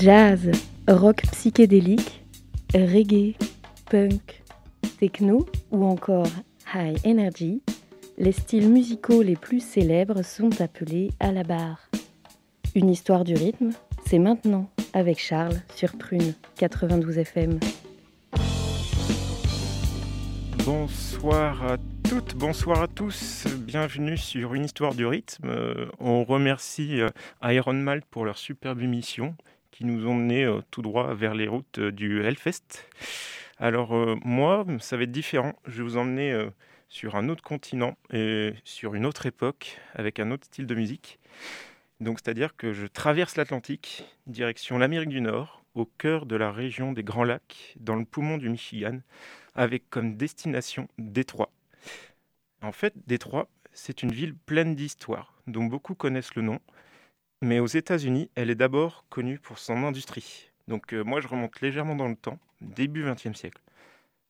Jazz, rock psychédélique, reggae, punk, techno ou encore high energy, les styles musicaux les plus célèbres sont appelés à la barre. Une histoire du rythme, c'est maintenant avec Charles sur Prune 92 FM. Bonsoir à toutes, bonsoir à tous, bienvenue sur Une histoire du rythme. Euh, on remercie euh, Iron Malt pour leur superbe émission qui nous ont mené euh, tout droit vers les routes du Hellfest. Alors moi, ça va être différent, je vais vous emmener sur un autre continent et sur une autre époque avec un autre style de musique. Donc c'est-à-dire que je traverse l'Atlantique, direction l'Amérique du Nord, au cœur de la région des Grands Lacs, dans le poumon du Michigan, avec comme destination Détroit. En fait, Détroit, c'est une ville pleine d'histoire, dont beaucoup connaissent le nom, mais aux États-Unis, elle est d'abord connue pour son industrie. Donc euh, moi, je remonte légèrement dans le temps, début XXe siècle.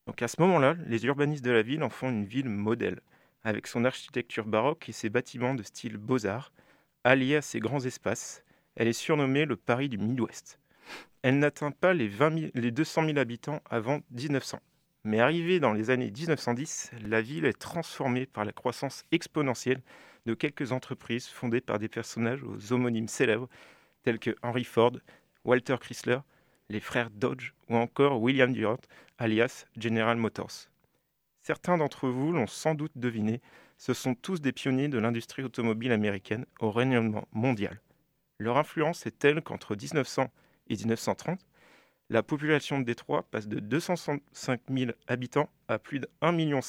Donc à ce moment-là, les urbanistes de la ville en font une ville modèle, avec son architecture baroque et ses bâtiments de style beaux-arts, alliés à ses grands espaces. Elle est surnommée le Paris du Midwest. Elle n'atteint pas les, les 200 000 habitants avant 1900. Mais arrivée dans les années 1910, la ville est transformée par la croissance exponentielle de quelques entreprises fondées par des personnages aux homonymes célèbres tels que Henry Ford, Walter Chrysler, les frères Dodge ou encore William Durant, alias General Motors. Certains d'entre vous l'ont sans doute deviné, ce sont tous des pionniers de l'industrie automobile américaine au rayonnement mondial. Leur influence est telle qu'entre 1900 et 1930, la population de Détroit passe de 265 000 habitants à plus de 1,5 million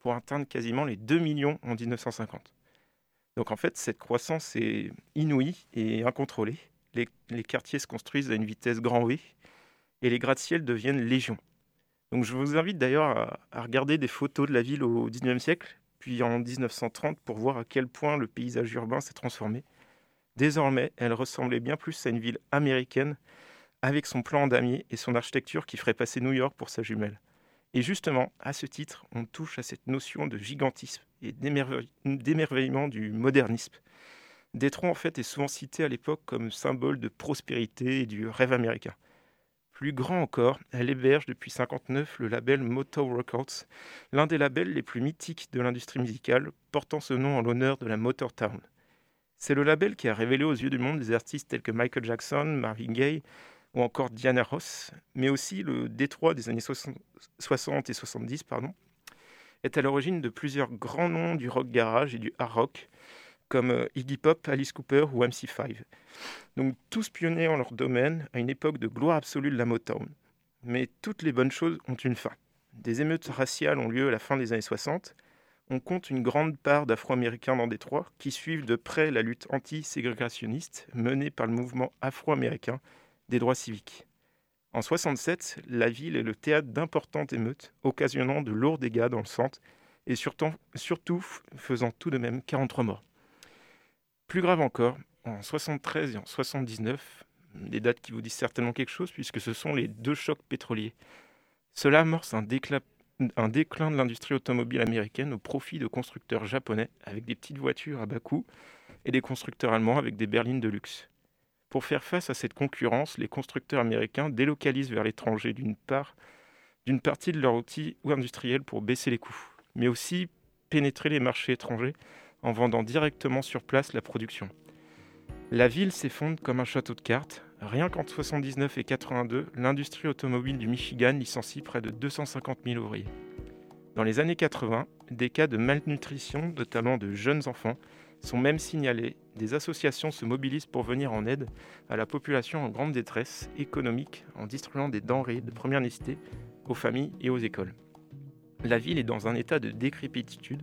pour atteindre quasiment les 2 millions en 1950. Donc en fait, cette croissance est inouïe et incontrôlée. Les, quartiers se construisent à une vitesse grand V et les gratte-ciels deviennent légion. Donc je vous invite d'ailleurs à, regarder des photos de la ville au 19e siècle, puis en 1930, pour voir à quel point le paysage urbain s'est transformé. Désormais, elle ressemblait bien plus à une ville américaine avec son plan en damier et son architecture qui ferait passer New York pour sa jumelle. Et justement, à ce titre, on touche à cette notion de gigantisme et d'émerveillement du modernisme. Détroit, en fait, est souvent cité à l'époque comme symbole de prospérité et du rêve américain. Plus grand encore, elle héberge depuis 1959 le label Motown Records, l'un des labels les plus mythiques de l'industrie musicale, portant ce nom en l'honneur de la Motortown. C'est le label qui a révélé aux yeux du monde des artistes tels que Michael Jackson, Marvin Gaye, ou encore Diana Ross, mais aussi le Détroit des années 60 et 70, pardon, est à l'origine de plusieurs grands noms du rock garage et du hard rock, comme euh, Iggy Pop, Alice Cooper ou MC5. Donc tous pionniers en leur domaine à une époque de gloire absolue de la Motown. Mais toutes les bonnes choses ont une fin. Des émeutes raciales ont lieu à la fin des années 60. On compte une grande part d'Afro-Américains dans Détroit qui suivent de près la lutte anti-ségrégationniste menée par le mouvement afro-américain des droits civiques. En 67, la ville est le théâtre d'importantes émeutes, occasionnant de lourds dégâts dans le centre et surtout, faisant tout de même 43 morts. Plus grave encore, en 73 et en 79, des dates qui vous disent certainement quelque chose puisque ce sont les deux chocs pétroliers. Cela amorce un déclin de l'industrie automobile américaine au profit de constructeurs japonais avec des petites voitures à bas coût et des constructeurs allemands avec des berlines de luxe. Pour faire face à cette concurrence, les constructeurs américains délocalisent vers l'étranger d'une part d'une partie de leurs outils ou industriels pour baisser les coûts, mais aussi pénétrer les marchés étrangers en vendant directement sur place la production. La ville s'effondre comme un château de cartes. Rien qu'en 79 et 82, l'industrie automobile du Michigan licencie près de 250 000 ouvriers. Dans les années 80, des cas de malnutrition, notamment de jeunes enfants, sont même signalés. Des associations se mobilisent pour venir en aide à la population en grande détresse économique en distribuant des denrées de première nécessité aux familles et aux écoles. La ville est dans un état de décrépitude.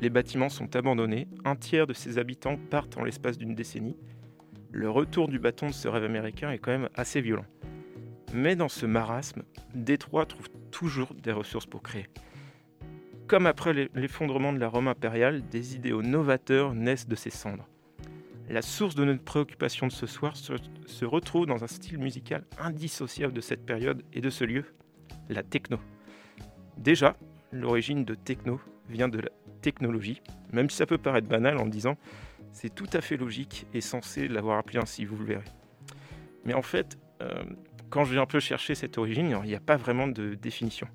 Les bâtiments sont abandonnés. Un tiers de ses habitants partent en l'espace d'une décennie. Le retour du bâton de ce rêve américain est quand même assez violent. Mais dans ce marasme, Détroit trouve toujours des ressources pour créer. Comme après l'effondrement de la Rome impériale, des idéaux novateurs naissent de ses cendres. La source de notre préoccupation de ce soir se, retrouve dans un style musical indissociable de cette période et de ce lieu, la techno. Déjà, l'origine de techno vient de la technologie, même si ça peut paraître banal en disant c'est tout à fait logique et censé l'avoir appelé ainsi, vous le verrez. Mais en fait, euh, quand j'ai un peu cherché cette origine, il n'y a pas vraiment de définition.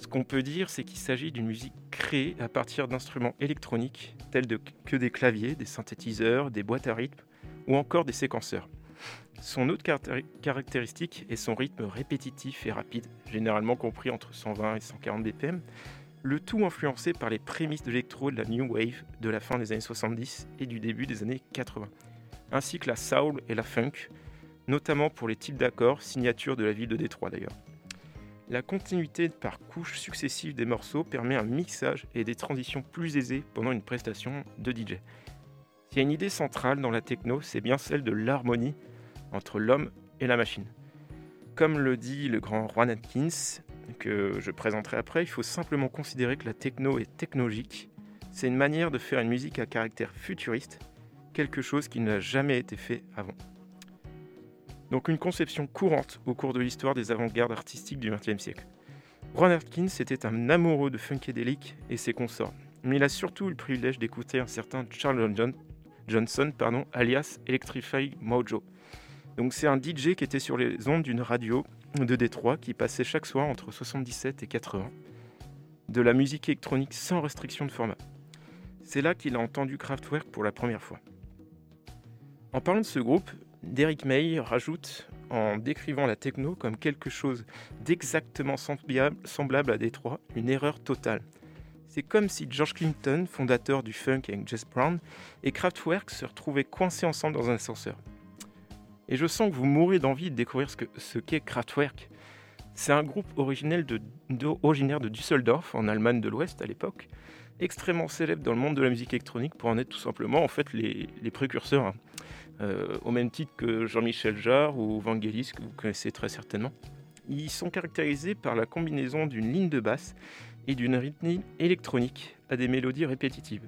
Ce qu'on peut dire, c'est qu'il s'agit d'une musique créée à partir d'instruments électroniques tels que des claviers, des synthétiseurs, des boîtes à rythme ou encore des séquenceurs. Son autre caractéristique est son rythme répétitif et rapide, généralement compris entre 120 et 140 BPM, le tout influencé par les prémices de l'électro de la New Wave de la fin des années 70 et du début des années 80, ainsi que la soul et la funk, notamment pour les types d'accords, signature de la ville de Détroit d'ailleurs. La continuité par couches successives des morceaux permet un mixage et des transitions plus aisées pendant une prestation de DJ. S'il y a une idée centrale dans la techno, c'est bien celle de l'harmonie entre l'homme et la machine. Comme le dit le grand Juan Atkins, que je présenterai après, il faut simplement considérer que la techno est technologique. C'est une manière de faire une musique à caractère futuriste, quelque chose qui n'a jamais été fait avant donc une conception courante au cours de l'histoire des avant-gardes artistiques du XXe siècle. Ron Atkins était un amoureux de Funkadelic et ses consorts, mais il a surtout eu le privilège d'écouter un certain Charles Johnson, pardon, alias Electrify Mojo. Donc c'est un DJ qui était sur les ondes d'une radio de Détroit qui passait chaque soir entre 77 et 80 de la musique électronique sans restriction de format. C'est là qu'il a entendu Kraftwerk pour la première fois. En parlant de ce groupe, Derek May rajoute, en décrivant la techno comme quelque chose d'exactement semblable à Détroit, une erreur totale. C'est comme si George Clinton, fondateur du funk avec Jess Brown, et Kraftwerk se retrouvaient coincés ensemble dans un ascenseur. Et je sens que vous mourrez d'envie de découvrir ce qu'est Kraftwerk. C'est un groupe originaire de Düsseldorf, en Allemagne de l'Ouest à l'époque, extrêmement célèbre dans le monde de la musique électronique pour en être tout simplement en fait les, précurseurs. Hein. Euh, au même titre que Jean-Michel Jarre ou Vangelis, que vous connaissez très certainement. Ils sont caractérisés par la combinaison d'une ligne de basse et d'une rythmique électronique à des mélodies répétitives.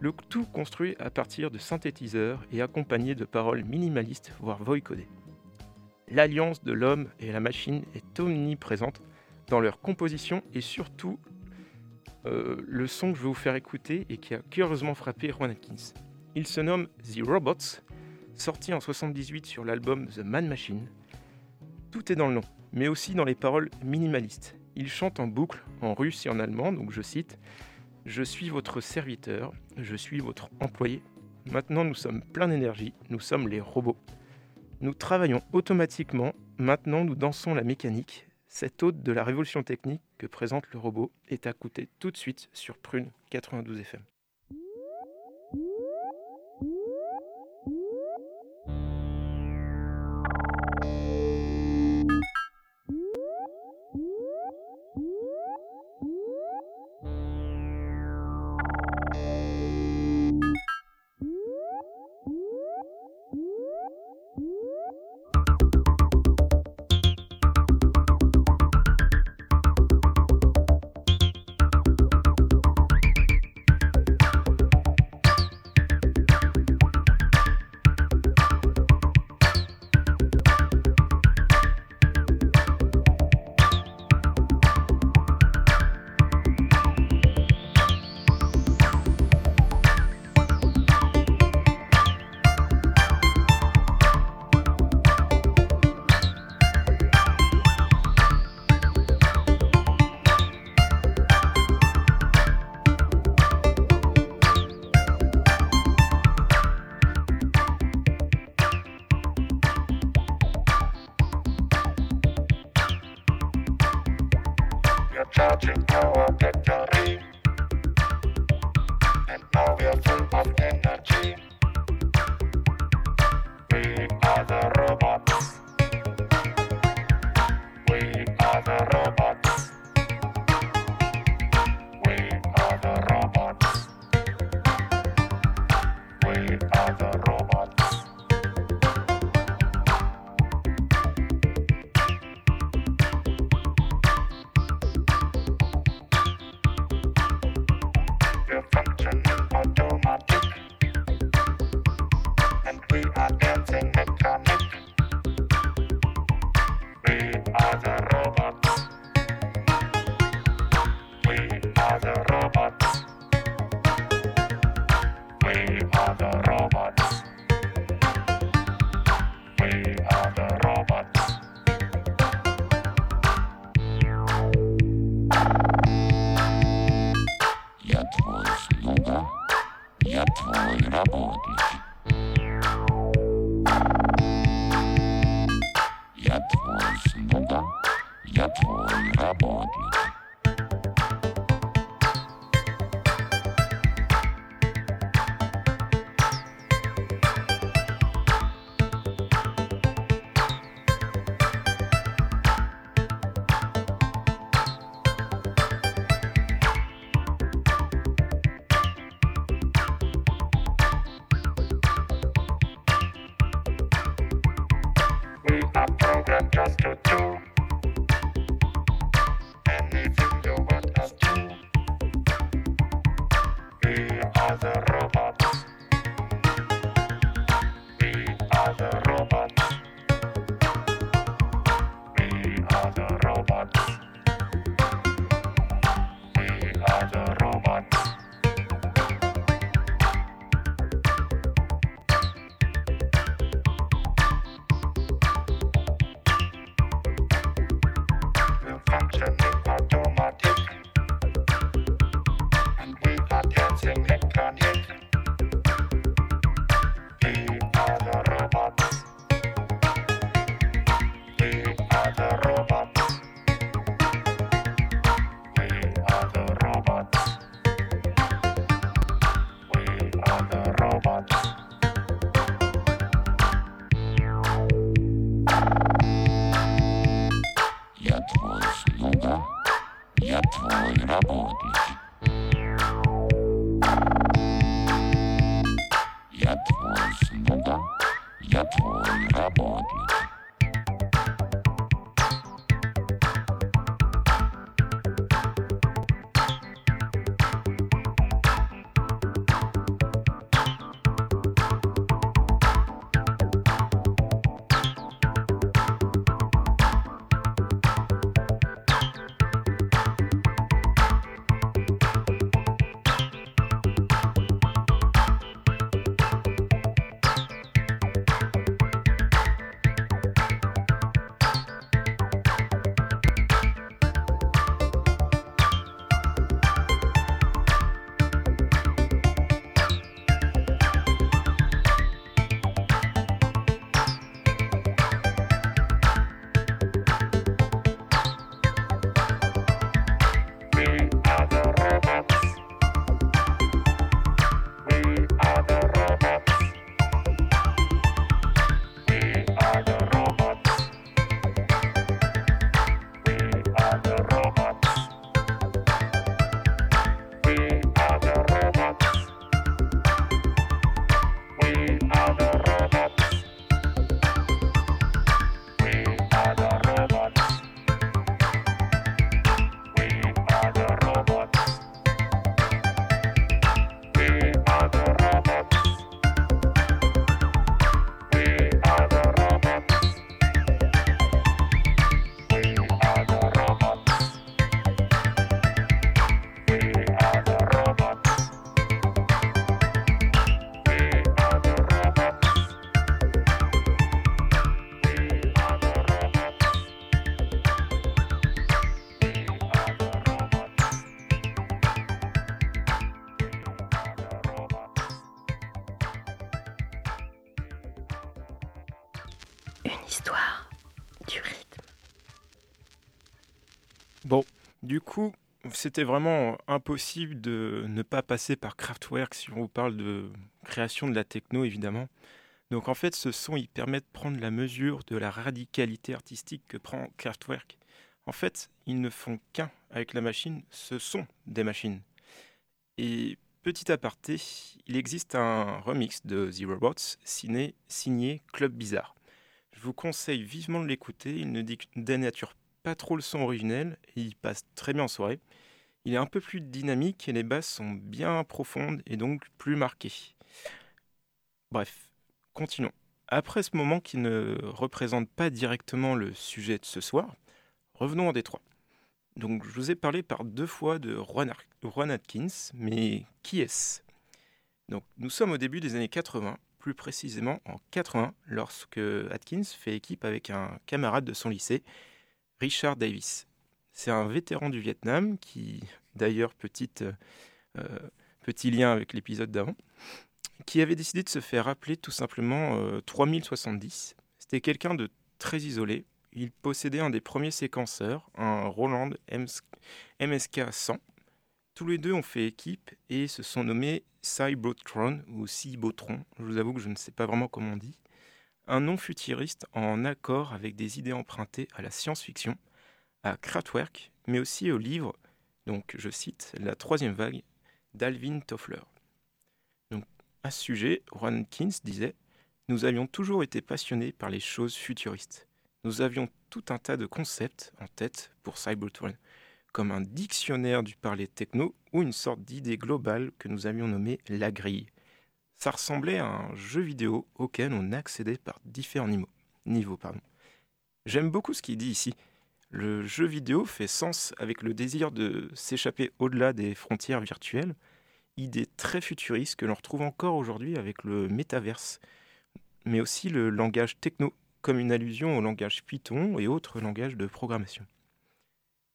Le tout construit à partir de synthétiseurs et accompagné de paroles minimalistes, voire voicodées. L'alliance de l'homme et la machine est omniprésente dans leur composition et surtout le son que je vais vous faire écouter et qui a curieusement frappé Juan Atkins. Il se nomme The Robots sorti en 78 sur l'album The Man Machine. Tout est dans le nom, mais aussi dans les paroles minimalistes. Il chante en boucle, en russe et en allemand, donc je cite Je suis votre serviteur, je suis votre employé. Maintenant nous sommes plein d'énergie, nous sommes les robots. Nous travaillons automatiquement, maintenant nous dansons la mécanique. Cette hôte de la révolution technique que présente le robot est à écouter tout de suite sur Prune 92 FM. And now we are full of energy. The. Du c'était vraiment impossible de ne pas passer par Kraftwerk si on vous parle de création de la techno, évidemment. Donc en fait, ce son, il permet de prendre la mesure de la radicalité artistique que prend Kraftwerk. En fait, ils ne font qu'un avec la machine, ce sont des machines. Et petit aparté, il existe un remix de The Robots signé, signé Club Bizarre. Je vous conseille vivement de l'écouter, il ne dénature pas trop le son originel il passe très bien en soirée. Il est un peu plus dynamique et les basses sont bien profondes et donc plus marquées. Bref, continuons. Après ce moment qui ne représente pas directement le sujet de ce soir, revenons en Détroit. Donc je vous ai parlé par deux fois de Juan Atkins, mais qui est-ce? Donc nous sommes au début des années 80, plus précisément en 80, lorsque Atkins fait équipe avec un camarade de son lycée Richard Davis. C'est un vétéran du Vietnam qui, d'ailleurs, petite, euh, Petit lien avec l'épisode d'avant. Qui avait décidé de se faire appeler tout simplement euh, 3070. C'était quelqu'un de très isolé. Il possédait un des premiers séquenceurs, un Roland MSK 100. Tous les deux ont fait équipe et se sont nommés Cybotron ou Cybotron. Je vous avoue que je ne sais pas vraiment comment on dit. Un nom futuriste en accord avec des idées empruntées à la science-fiction, à Kraftwerk, mais aussi au livre, donc je cite, La troisième vague d'Alvin Toffler. Donc, à ce sujet, Ron Kins disait Nous avions toujours été passionnés par les choses futuristes. Nous avions tout un tas de concepts en tête pour Cybertron, comme un dictionnaire du parler techno ou une sorte d'idée globale que nous avions nommée la grille. Ça ressemblait à un jeu vidéo auquel on accédait par différents niveaux. J'aime beaucoup ce qu'il dit ici. Le jeu vidéo fait sens avec le désir de s'échapper au-delà des frontières virtuelles, idée très futuriste que l'on retrouve encore aujourd'hui avec le métaverse, mais aussi le langage techno, comme une allusion au langage Python et autres langages de programmation.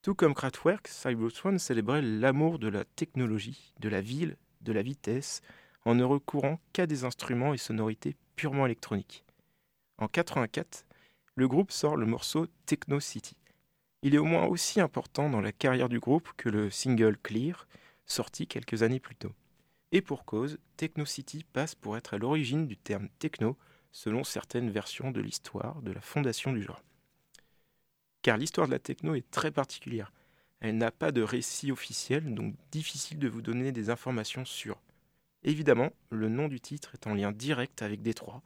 Tout comme Kraftwerk, Cybertron célébrait l'amour de la technologie, de la ville, de la vitesse, en ne recourant qu'à des instruments et sonorités purement électroniques. En 84, le groupe sort le morceau Techno City. Il est au moins aussi important dans la carrière du groupe que le single Clear, sorti quelques années plus tôt. Et pour cause, Techno City passe pour être à l'origine du terme techno, selon certaines versions de l'histoire de la fondation du genre. Car l'histoire de la techno est très particulière. Elle n'a pas de récit officiel, donc difficile de vous donner des informations sûres. Évidemment, le nom du titre est en lien direct avec Détroit,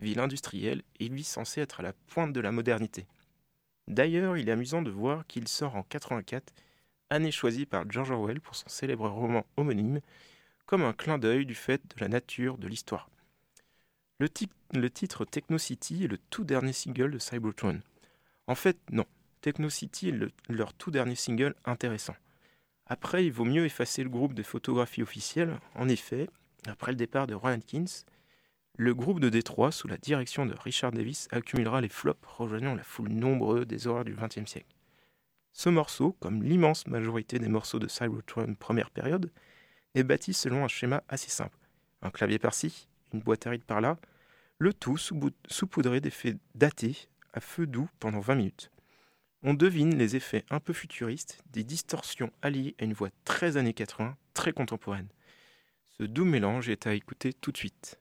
ville industrielle et lui censé être à la pointe de la modernité. D'ailleurs, il est amusant de voir qu'il sort en 84, année choisie par George Orwell pour son célèbre roman homonyme, comme un clin d'œil du fait de la nature de l'histoire. Le, titre Techno City est le tout dernier single de Cybertron. En fait, non. Techno City est le, leur tout dernier single intéressant. Après, il vaut mieux effacer le groupe de photographie officielle. En effet, après le départ de Ryan Kins, le groupe de Détroit, sous la direction de Richard Davis, accumulera les flops, rejoignant la foule nombreuse des horreurs du XXe siècle. Ce morceau, comme l'immense majorité des morceaux de Cybertron première période, est bâti selon un schéma assez simple. Un clavier par-ci, une boîte à rythme par-là, le tout saupoudré d'effets datés à feu doux pendant 20 minutes. On devine les effets un peu futuristes, des distorsions alliées à une voix très années 80, très contemporaine. Ce doux mélange est à écouter tout de suite.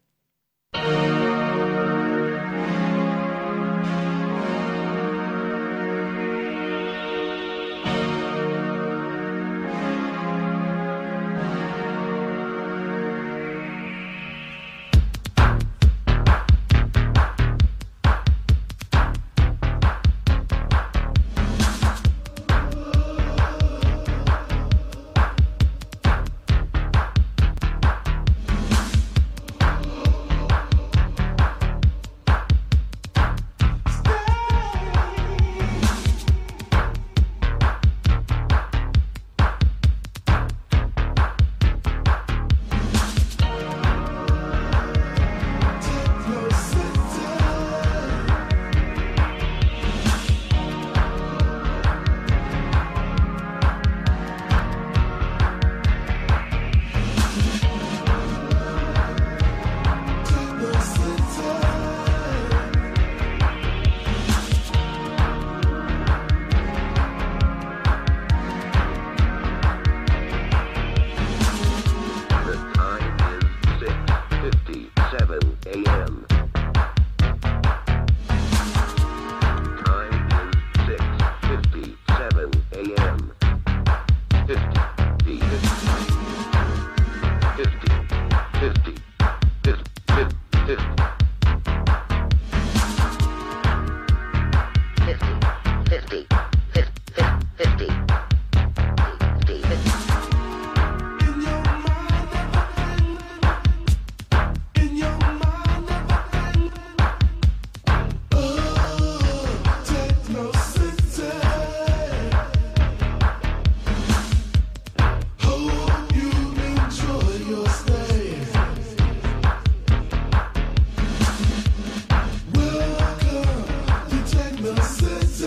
Zzzz.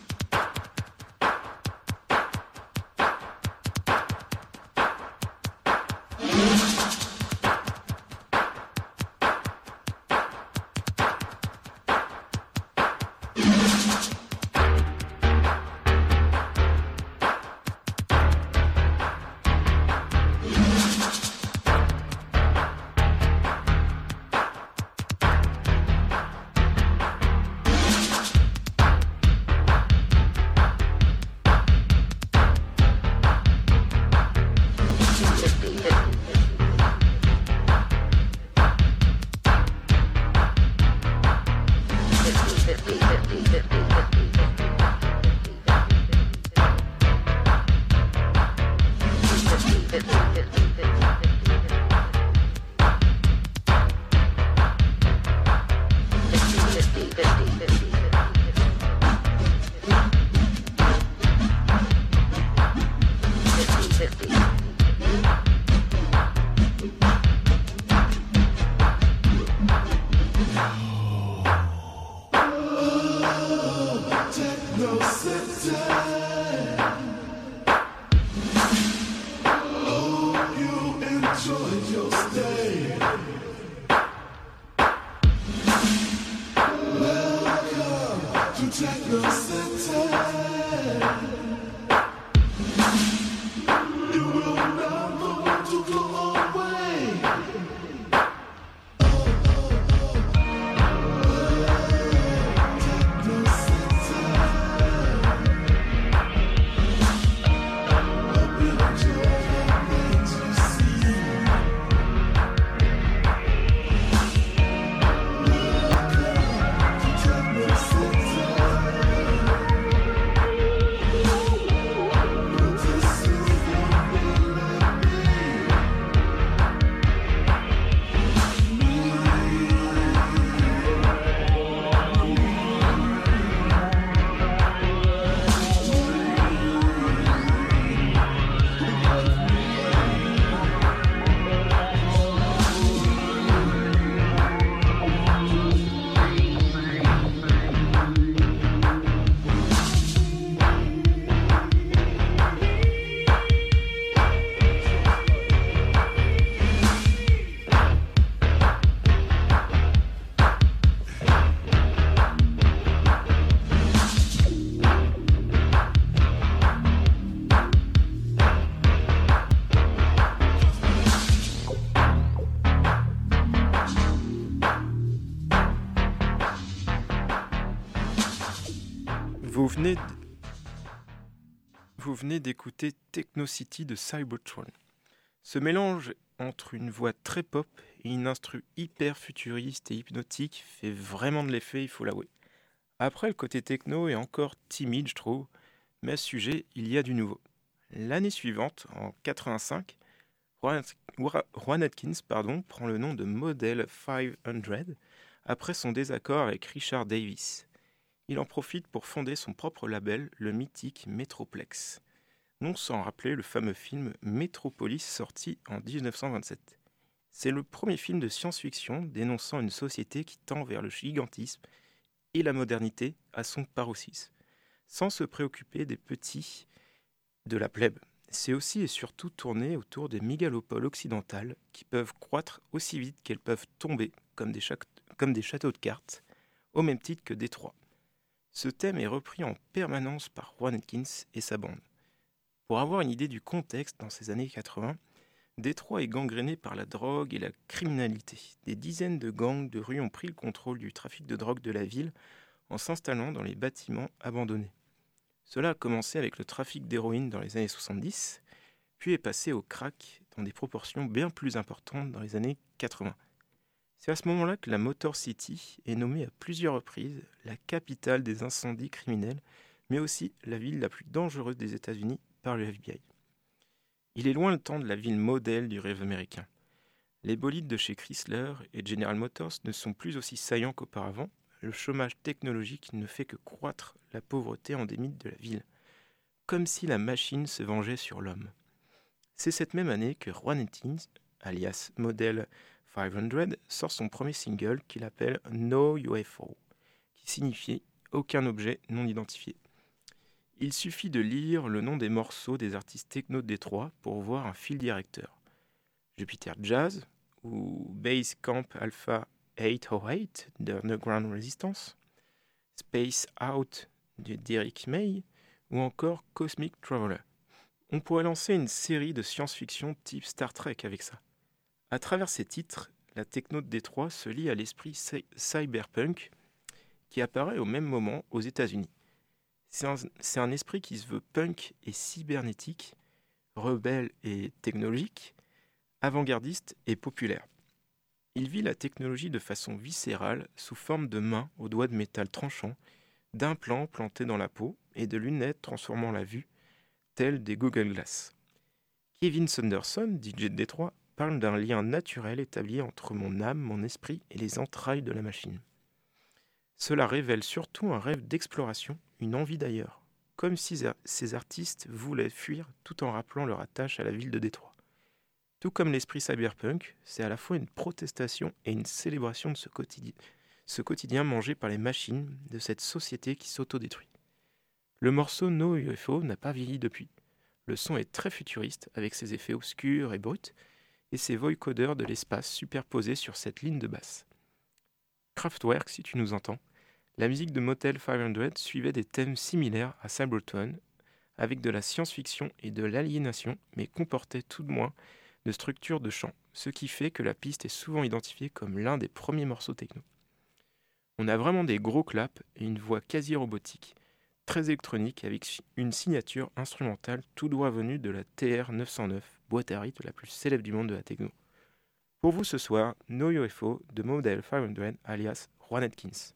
venez d'écouter Techno City de Cybertron. Ce mélange entre une voix très pop et une instru hyper futuriste et hypnotique fait vraiment de l'effet, il faut l'avouer. Après, le côté techno est encore timide, je trouve, mais à ce sujet, il y a du nouveau. L'année suivante, en 85, Juan Atkins pardon, prend le nom de Model 500 après son désaccord avec Richard Davis. Il en profite pour fonder son propre label, le mythique Metroplex. Non sans rappeler le fameux film Metropolis sorti en 1927. C'est le premier film de science-fiction dénonçant une société qui tend vers le gigantisme et la modernité à son paroxysme, sans se préoccuper des petits de la plèbe. C'est aussi et surtout tourné autour des mégalopoles occidentales qui peuvent croître aussi vite qu'elles peuvent tomber comme des, comme des châteaux de cartes, au même titre que Détroit. Ce thème est repris en permanence par Juan Atkins et sa bande. Pour avoir une idée du contexte dans ces années 80, Détroit est gangréné par la drogue et la criminalité. Des dizaines de gangs de rue ont pris le contrôle du trafic de drogue de la ville en s'installant dans les bâtiments abandonnés. Cela a commencé avec le trafic d'héroïne dans les années 70, puis est passé au crack dans des proportions bien plus importantes dans les années 80. C'est à ce moment-là que la Motor City est nommée à plusieurs reprises la capitale des incendies criminels, mais aussi la ville la plus dangereuse des États-Unis par le FBI. Il est loin le temps de la ville modèle du rêve américain. Les bolides de chez Chrysler et General Motors ne sont plus aussi saillants qu'auparavant. Le chômage technologique ne fait que croître la pauvreté endémique de la ville, comme si la machine se vengeait sur l'homme. C'est cette même année que Juan Atkins, alias Model 500, sort son premier single qu'il appelle No UFO, qui signifie aucun objet non identifié. Il suffit de lire le nom des morceaux des artistes techno de Détroit pour voir un fil directeur. Jupiter Jazz ou Base Camp Alpha 808 de Underground Resistance, Space Out de Derek May ou encore Cosmic Traveler. On pourrait lancer une série de science-fiction type Star Trek avec ça. À travers ces titres, la techno de Détroit se lie à l'esprit cy- cyberpunk qui apparaît au même moment aux États-Unis. C'est un, esprit qui se veut punk et cybernétique, rebelle et technologique, avant-gardiste et populaire. Il vit la technologie de façon viscérale, sous forme de mains aux doigts de métal tranchants, d'implants plantés dans la peau et de lunettes transformant la vue, telles des Google Glass, Kevin Sanderson, DJ de Détroit, parle d'un lien naturel établi entre mon âme, mon esprit et les entrailles de la machine. Cela révèle surtout un rêve d'exploration, une envie d'ailleurs, comme si ces artistes voulaient fuir tout en rappelant leur attache à la ville de Détroit. Tout comme l'esprit cyberpunk, c'est à la fois une protestation et une célébration de ce quotidien, mangé par les machines de cette société qui s'autodétruit. Le morceau No UFO n'a pas vieilli depuis. Le son est très futuriste avec ses effets obscurs et bruts et ses voicodeurs de l'espace superposés sur cette ligne de basse. Kraftwerk, si tu nous entends, la musique de Motel 500 suivait des thèmes similaires à Cybertron, avec de la science-fiction et de l'aliénation, mais comportait tout de moins de structures de chant, ce qui fait que la piste est souvent identifiée comme l'un des premiers morceaux techno. On a vraiment des gros claps et une voix quasi robotique, très électronique avec une signature instrumentale tout droit venue de la TR-909, boîte à rythme la plus célèbre du monde de la techno. Pour vous ce soir, No UFO de Model 500 alias Juan Atkins.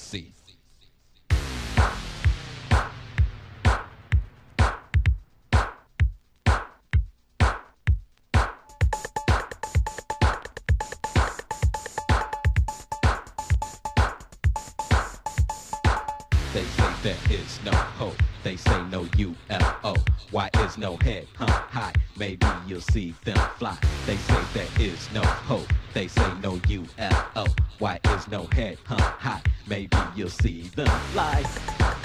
See. They say there is no hope. They say no UFO. Why is no head hung high? Maybe you'll see them fly. They say there is no hope. They say no UFO. Why is no head hung high? Maybe you'll see them fly.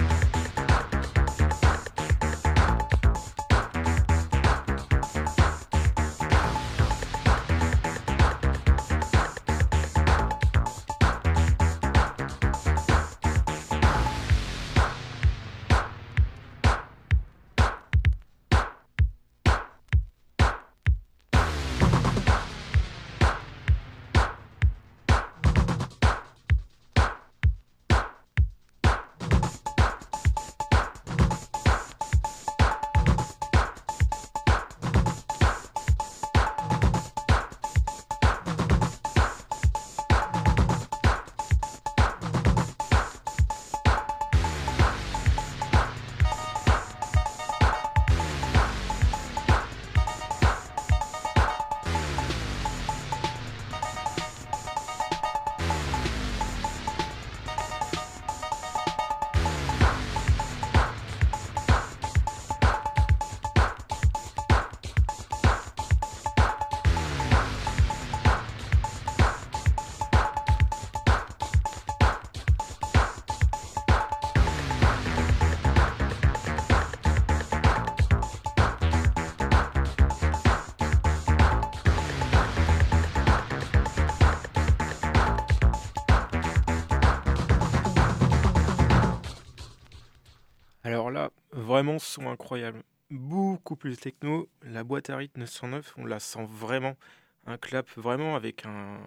Vraiment son incroyable. Beaucoup plus techno. La boîte à rythme 909, on la sent vraiment. Un clap vraiment avec un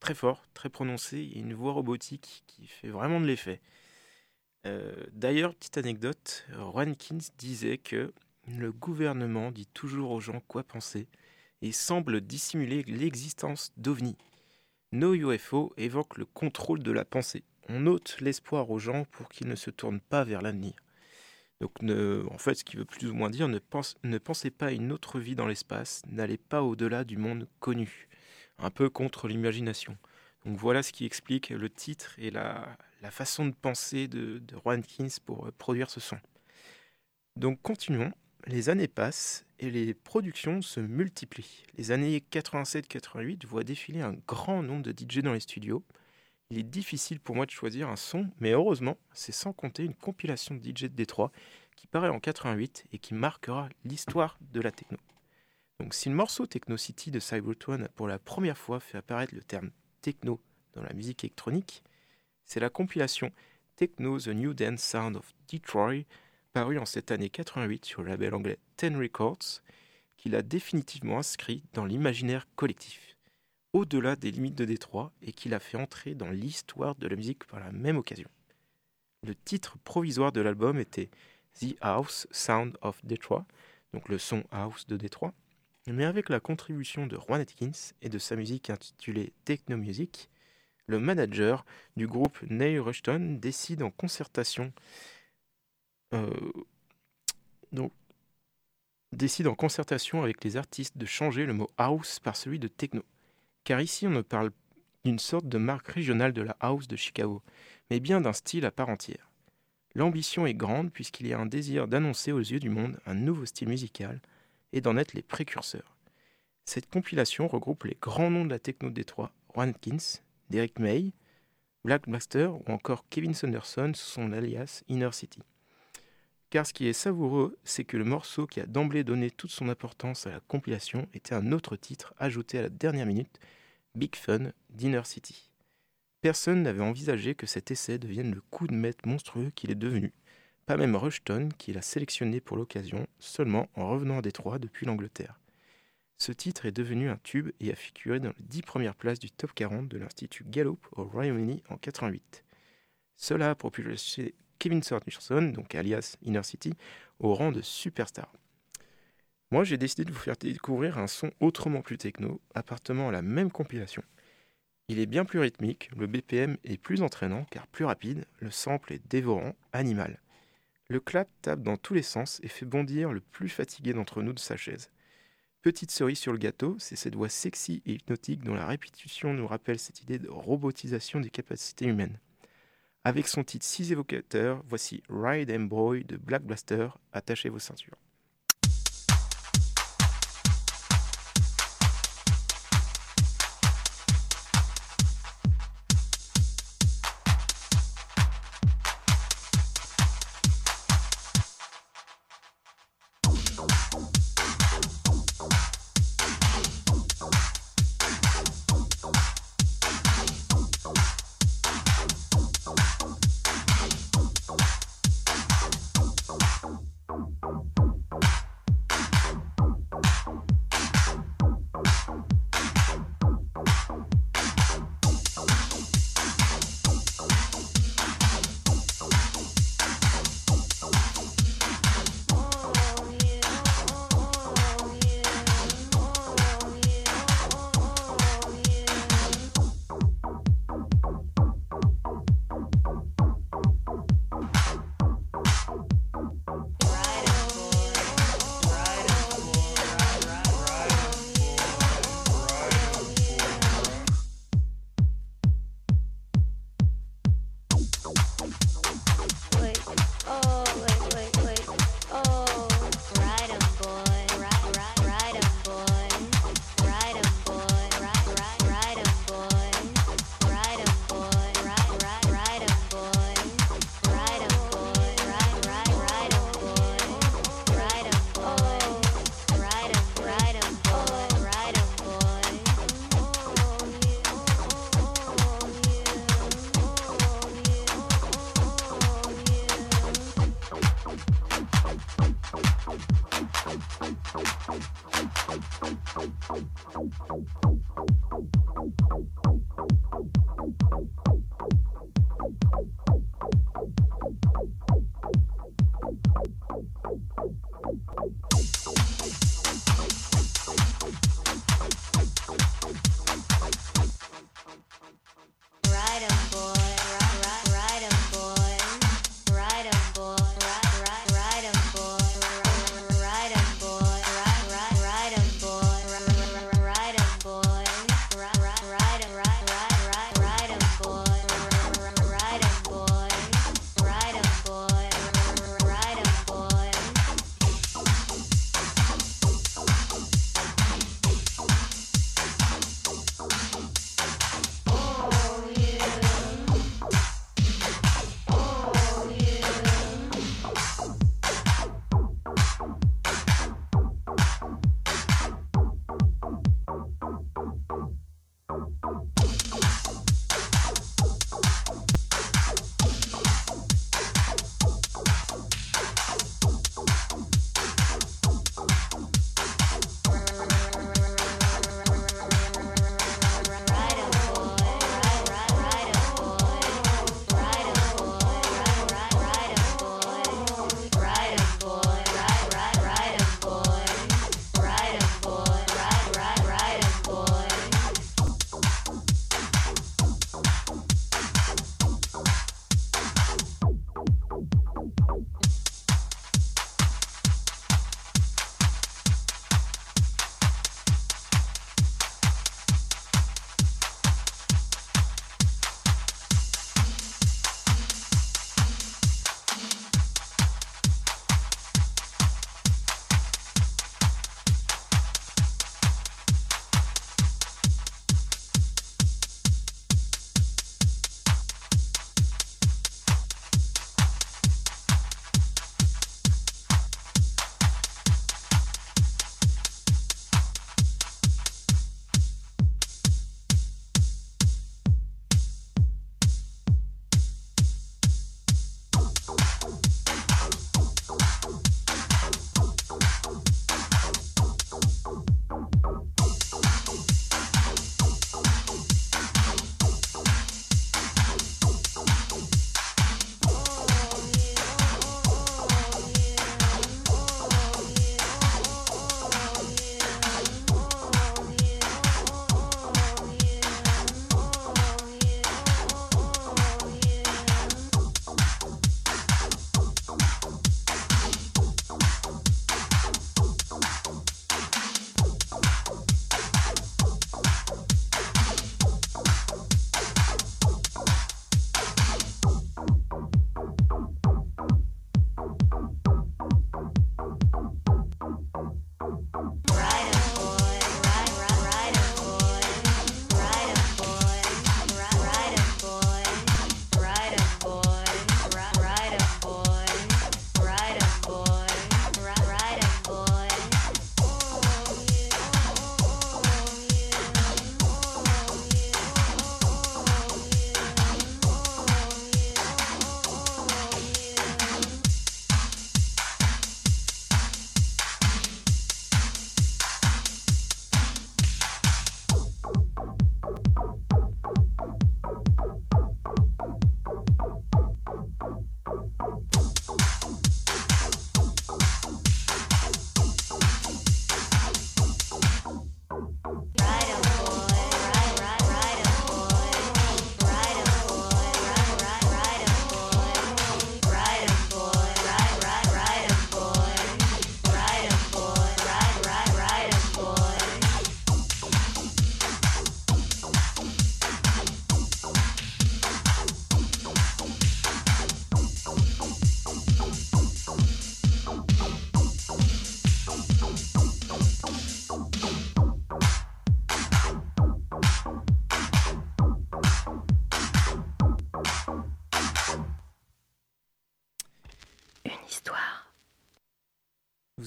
très fort, très prononcé et une voix robotique qui fait vraiment de l'effet. Euh, D'ailleurs, petite anecdote, Rankins disait que le gouvernement dit toujours aux gens quoi penser et semble dissimuler l'existence d'OVNI. No UFO évoque le contrôle de la pensée. On ôte l'espoir aux gens pour qu'ils ne se tournent pas vers l'avenir. Donc, en fait, ce qui veut plus ou moins dire, ne, pense- ne pensez pas à une autre vie dans l'espace, n'allez pas au-delà du monde connu. Un peu contre l'imagination. Donc voilà ce qui explique le titre et la, façon de penser de, de Rankins pour euh, produire ce son. Donc continuons. Les années passent et les productions se multiplient. Les années 87-88 voient défiler un grand nombre de DJ dans les studios. Il est difficile pour moi de choisir un son, mais heureusement, c'est sans compter une compilation de DJ de Détroit qui paraît en 88 et qui marquera l'histoire de la techno. Donc si le morceau Techno City de Cybertron a pour la première fois fait apparaître le terme techno dans la musique électronique, c'est la compilation Techno The New Dance Sound of Detroit, parue en cette année 88 sur le label anglais Ten Records, qui l'a définitivement inscrit dans l'imaginaire collectif, au-delà des limites de Détroit, et qui l'a fait entrer dans l'histoire de la musique par la même occasion. Le titre provisoire de l'album était The House Sound of Detroit, donc le son house de Détroit, mais avec la contribution de Juan Atkins et de sa musique intitulée Techno Music, le manager du groupe Neil Rushton décide en concertation euh, donc, décide en concertation avec les artistes de changer le mot house par celui de techno. Car ici on ne parle d'une sorte de marque régionale de la house de Chicago, mais bien d'un style à part entière. L'ambition est grande puisqu'il y a un désir d'annoncer aux yeux du monde un nouveau style musical et d'en être les précurseurs. Cette compilation regroupe les grands noms de la techno de Détroit, Watkins, Derek May, Black Master ou encore Kevin Sanderson sous son alias Inner City. Car ce qui est savoureux, c'est que le morceau qui a d'emblée donné toute son importance à la compilation était un autre titre ajouté à la dernière minute, Big Fun d'Inner City. Personne n'avait envisagé que cet essai devienne le coup de maître monstrueux qu'il est devenu, pas même Rushton qui l'a sélectionné pour l'occasion seulement en revenant à Détroit depuis l'Angleterre. Ce titre est devenu un tube et a figuré dans les 10 premières places du top 40 de l'Institut Gallup au Royaume-Uni en 88. Cela a propulsé Kevin Sanderson, donc alias Inner City, au rang de superstar. Moi, j'ai décidé de vous faire découvrir un son autrement plus techno, appartenant à la même compilation. Il est bien plus rythmique, le BPM est plus entraînant car plus rapide, le sample est dévorant, animal. Le clap tape dans tous les sens et fait bondir le plus fatigué d'entre nous de sa chaise. Petite cerise sur le gâteau, c'est cette voix sexy et hypnotique dont la répétition nous rappelle cette idée de robotisation des capacités humaines. Avec son titre si évocateur, voici Ride and Boy de Black Blaster, attachez vos ceintures.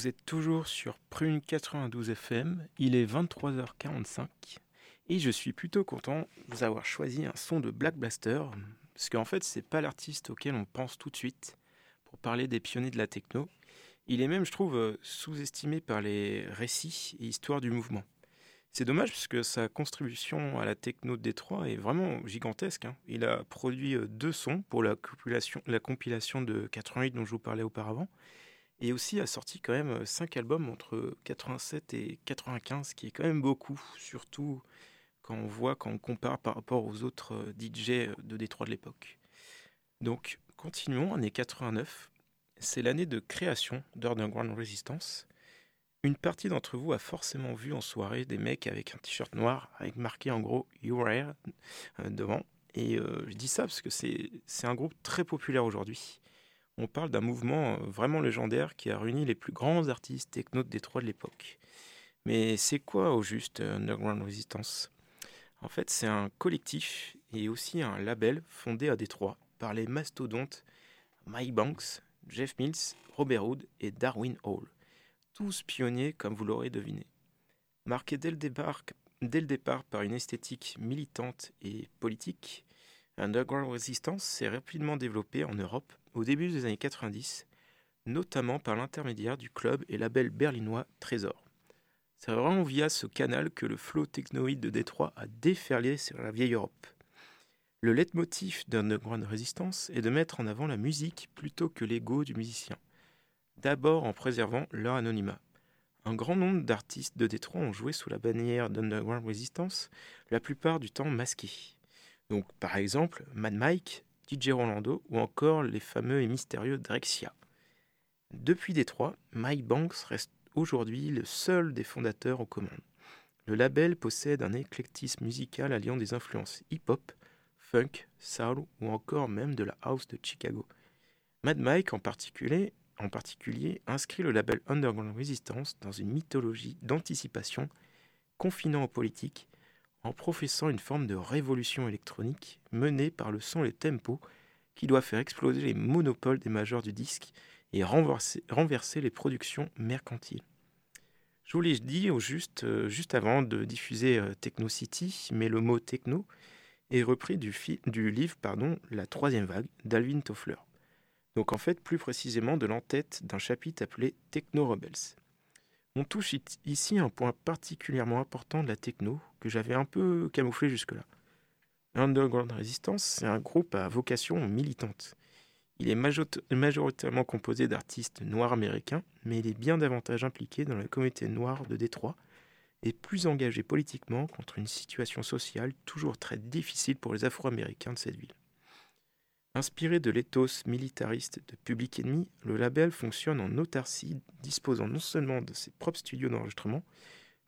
Êtes toujours sur Prune 92 FM, il est 23h45 et je suis plutôt content de vous avoir choisi un son de Black Blaster parce qu'en fait c'est pas l'artiste auquel on pense tout de suite pour parler des pionniers de la techno. Il est même, je trouve, euh, sous-estimé par les récits et histoires du mouvement. C'est dommage parce que sa contribution à la techno de Détroit est vraiment gigantesque. hein. Il a produit euh, deux sons pour la compilation, la compilation de 88 dont je vous parlais auparavant, et aussi a sorti quand même euh, cinq albums entre 87 et 95, ce qui est quand même beaucoup, surtout quand on voit, quand on compare par rapport aux autres euh, DJ de Détroit de l'époque. Donc, continuons, année 89. C'est l'année de création d'Underground Resistance. Une partie d'entre vous a forcément vu en soirée des mecs avec un t-shirt noir avec marqué en gros Your Hair euh, devant. Et euh, je dis ça parce que c'est un groupe très populaire aujourd'hui. On parle d'un mouvement euh, vraiment légendaire qui a réuni les plus grands artistes techno de Détroit de l'époque. Mais c'est quoi au juste euh, Underground Resistance? En fait, c'est un collectif et aussi un label fondé à Détroit par les mastodontes Mike Banks, Jeff Mills, Robert Hood et Darwin Hall. Tous pionniers comme vous l'aurez deviné. Marqué dès le départ, dès le départ par une esthétique militante et politique, Underground Resistance s'est rapidement développé en Europe au début des années 90, notamment par l'intermédiaire du club et label berlinois Trésor. C'est vraiment via ce canal que le flow technoïde de Détroit a déferlé sur la vieille Europe. Le leitmotiv d'Underground Resistance est de mettre en avant la musique plutôt que l'ego du musicien. D'abord en préservant leur anonymat. Un grand nombre d'artistes de Détroit ont joué sous la bannière d'Underground Resistance, la plupart du temps masqués. Donc par exemple Mad Mike, DJ Rolando ou encore les fameux et mystérieux Drexia. Depuis Détroit, Mike Banks reste aujourd'hui le seul des fondateurs aux commandes. Le label possède un éclectisme musical alliant des influences hip-hop, funk, soul ou encore même de la house de Chicago. Mad Mike en en particulier inscrit le label Underground Resistance dans une mythologie d'anticipation confinant aux politiques en professant une forme de révolution électronique menée par le son et le tempo qui doit faire exploser les monopoles des majors du disque et renverser, les productions mercantiles. Je vous l'ai dit au juste, euh, juste avant de diffuser euh, Techno City, mais le mot techno est repris du, livre pardon, La troisième vague d'Alvin Toffler. Donc en fait, plus précisément de l'entête d'un chapitre appelé Techno Rebels. On touche ici un point particulièrement important de la techno j'avais un peu camouflé jusque-là. Underground Resistance, c'est un groupe à vocation militante. Il est major- majoritairement composé d'artistes noirs américains, mais il est bien davantage impliqué dans la communauté noire de Détroit et plus engagé politiquement contre une situation sociale toujours très difficile pour les Afro-Américains de cette ville. Inspiré de l'éthos militariste de Public Enemy, le label fonctionne en autarcie, disposant non seulement de ses propres studios d'enregistrement,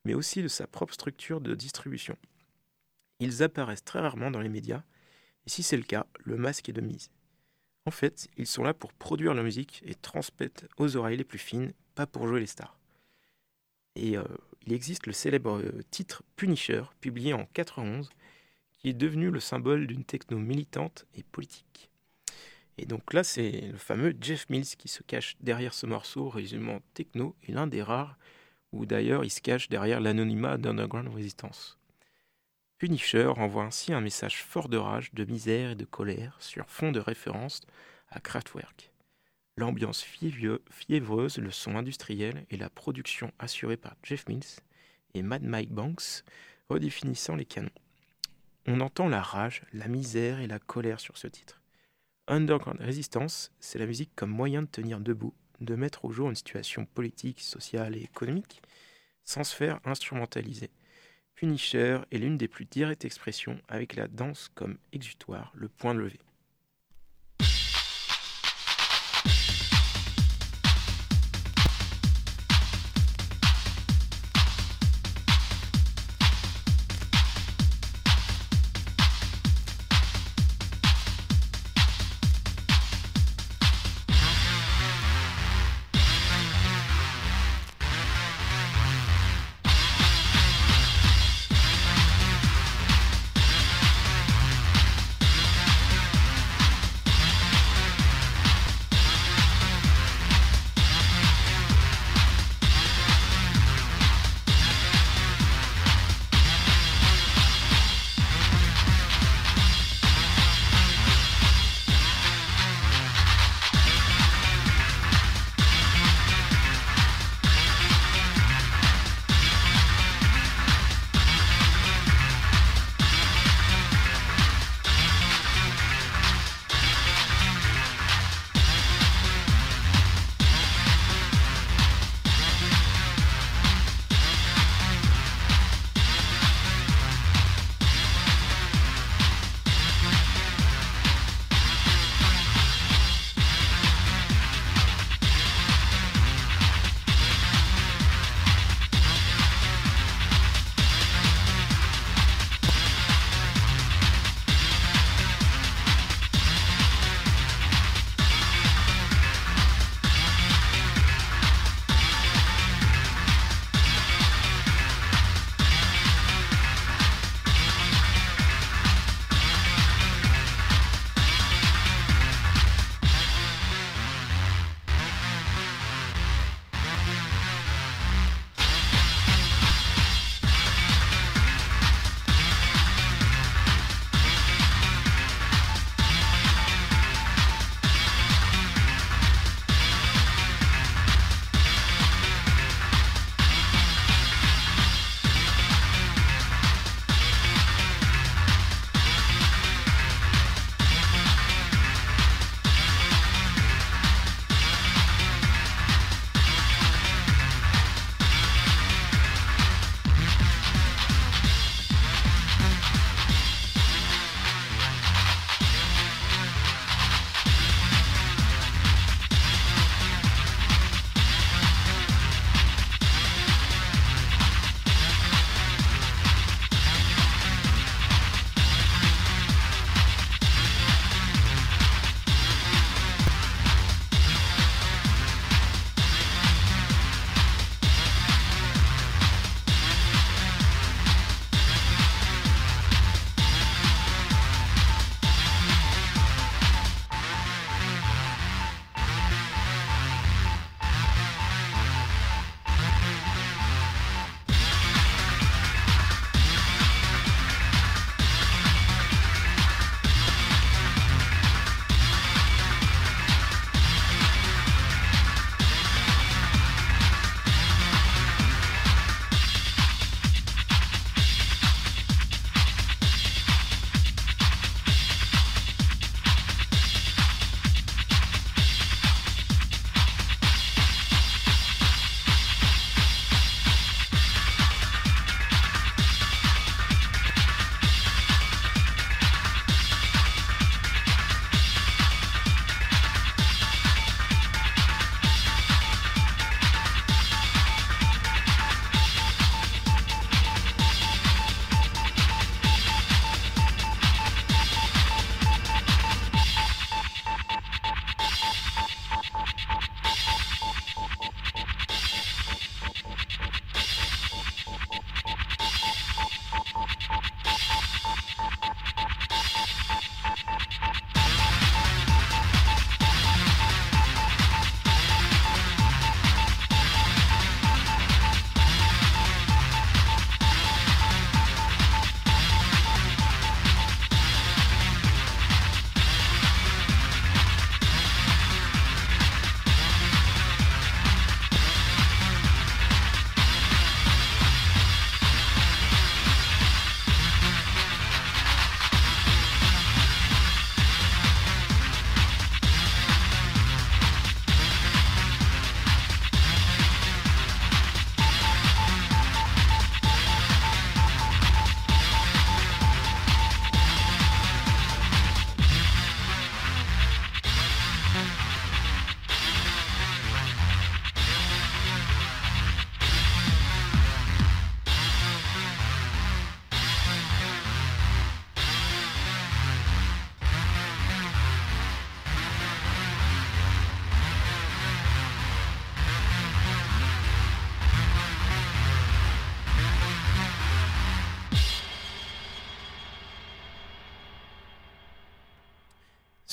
mais aussi de sa propre structure de distribution. Ils apparaissent très rarement dans les médias, et si c'est le cas, le masque est de mise. En fait, ils sont là pour produire la musique et transmettre aux oreilles les plus fines, pas pour jouer les stars. Et euh, il existe le célèbre euh, titre Punisher, publié en 91, qui est devenu le symbole d'une techno militante et politique. Et donc là, c'est le fameux Jeff Mills qui se cache derrière ce morceau résumant techno, et l'un des rares où d'ailleurs il se cache derrière l'anonymat d'Underground Resistance. Punisher envoie ainsi un message fort de rage, de misère et de colère sur fond de référence à Kraftwerk. L'ambiance fiévreuse, le son industriel et la production assurée par Jeff Mills et Mad Mike Banks redéfinissant les canons. On entend la rage, la misère et la colère sur ce titre. Underground Resistance, c'est la musique comme moyen de tenir debout, de mettre au jour une situation politique, sociale et économique, sans se faire instrumentaliser. Punisher est l'une des plus directes expressions, avec la danse comme exutoire, le point levé.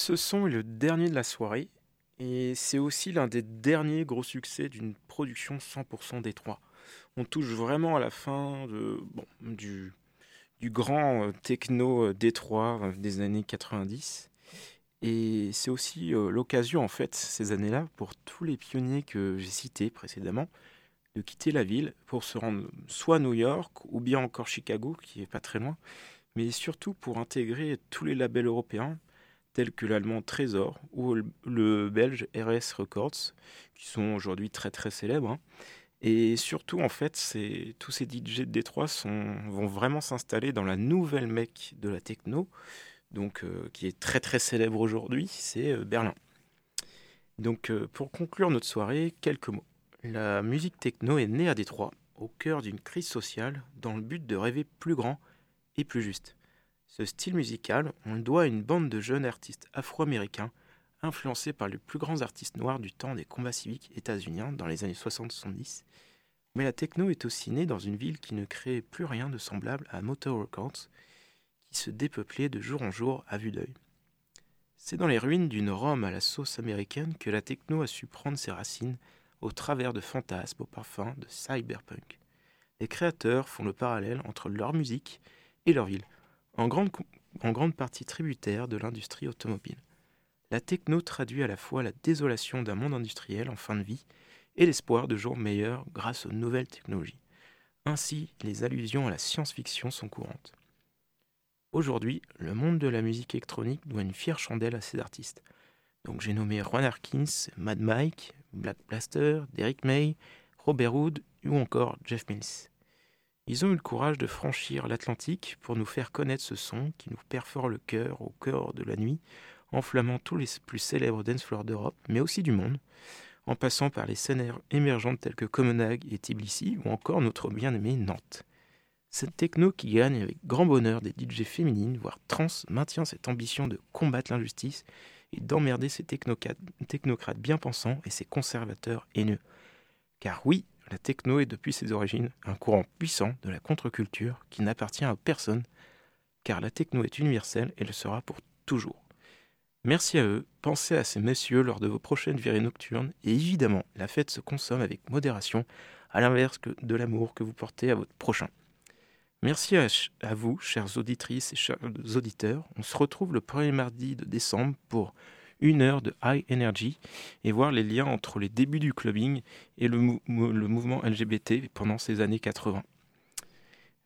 Ce son est le dernier de la soirée et c'est aussi l'un des derniers gros succès d'une production 100% Détroit. On touche vraiment à la fin du, grand euh, techno euh, Détroit euh, des années 90. Et c'est aussi l'occasion, en fait, ces années-là, pour tous les pionniers que j'ai cités précédemment, de quitter la ville pour se rendre soit à New York ou bien encore Chicago, qui est pas très loin, mais surtout pour intégrer tous les labels européens tels que l'allemand Trésor ou le belge RS Records, qui sont aujourd'hui très très célèbres. Hein. Et surtout, en fait, tous ces DJ de Détroit vont vraiment s'installer dans la nouvelle mec de la techno, donc euh, qui est très très célèbre aujourd'hui, c'est euh, Berlin. Donc, euh, pour conclure notre soirée, quelques mots. La musique techno est née à Détroit, au cœur d'une crise sociale, dans le but de rêver plus grand et plus juste. Ce style musical, on le doit à une bande de jeunes artistes afro-américains influencés par les plus grands artistes noirs du temps des combats civiques états-uniens dans les années 60-70. Mais la techno est aussi née dans une ville qui ne créait plus rien de semblable à Motor Records, qui se dépeuplait de jour en jour à vue d'œil. C'est dans les ruines d'une Rome à la sauce américaine que la techno a su prendre ses racines au travers de fantasmes au parfum de cyberpunk. Les créateurs font le parallèle entre leur musique et leur ville, en grande, partie tributaire de l'industrie automobile. La techno traduit à la fois la désolation d'un monde industriel en fin de vie et l'espoir de jours meilleurs grâce aux nouvelles technologies. Ainsi, les allusions à la science-fiction sont courantes. Aujourd'hui, le monde de la musique électronique doit une fière chandelle à ces artistes. Donc j'ai nommé Ron Harkins, Mad Mike, Black Blaster, Derek May, Robert Wood ou encore Jeff Mills. Ils ont eu le courage de franchir l'Atlantique pour nous faire connaître ce son qui nous perfore le cœur au cœur de la nuit, enflammant tous les plus célèbres dance floors d'Europe, mais aussi du monde, en passant par les scènes émergentes telles que Copenhague et Tbilissi, ou encore notre bien-aimé Nantes. Cette techno qui gagne avec grand bonheur des DJ féminines, voire trans, maintient cette ambition de combattre l'injustice et d'emmerder ces technocrates bien pensants et ces conservateurs haineux. Car oui, la techno est depuis ses origines un courant puissant de la contre-culture qui n'appartient à personne, car la techno est universelle et le sera pour toujours. Merci à eux, pensez à ces messieurs lors de vos prochaines virées nocturnes, et évidemment, la fête se consomme avec modération, à l'inverse de l'amour que vous portez à votre prochain. Merci à, à, vous, chères auditrices et chers auditeurs. On se retrouve le premier mardi de décembre pour une heure de high energy et voir les liens entre les débuts du clubbing et le, mouvement LGBT pendant ces années 80.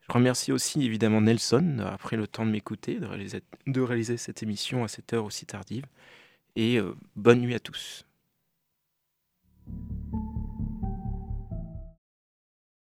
Je remercie aussi évidemment Nelson d'avoir pris le temps de m'écouter, de réaliser, de réaliser, cette émission à cette heure aussi tardive. Et euh, bonne nuit à tous.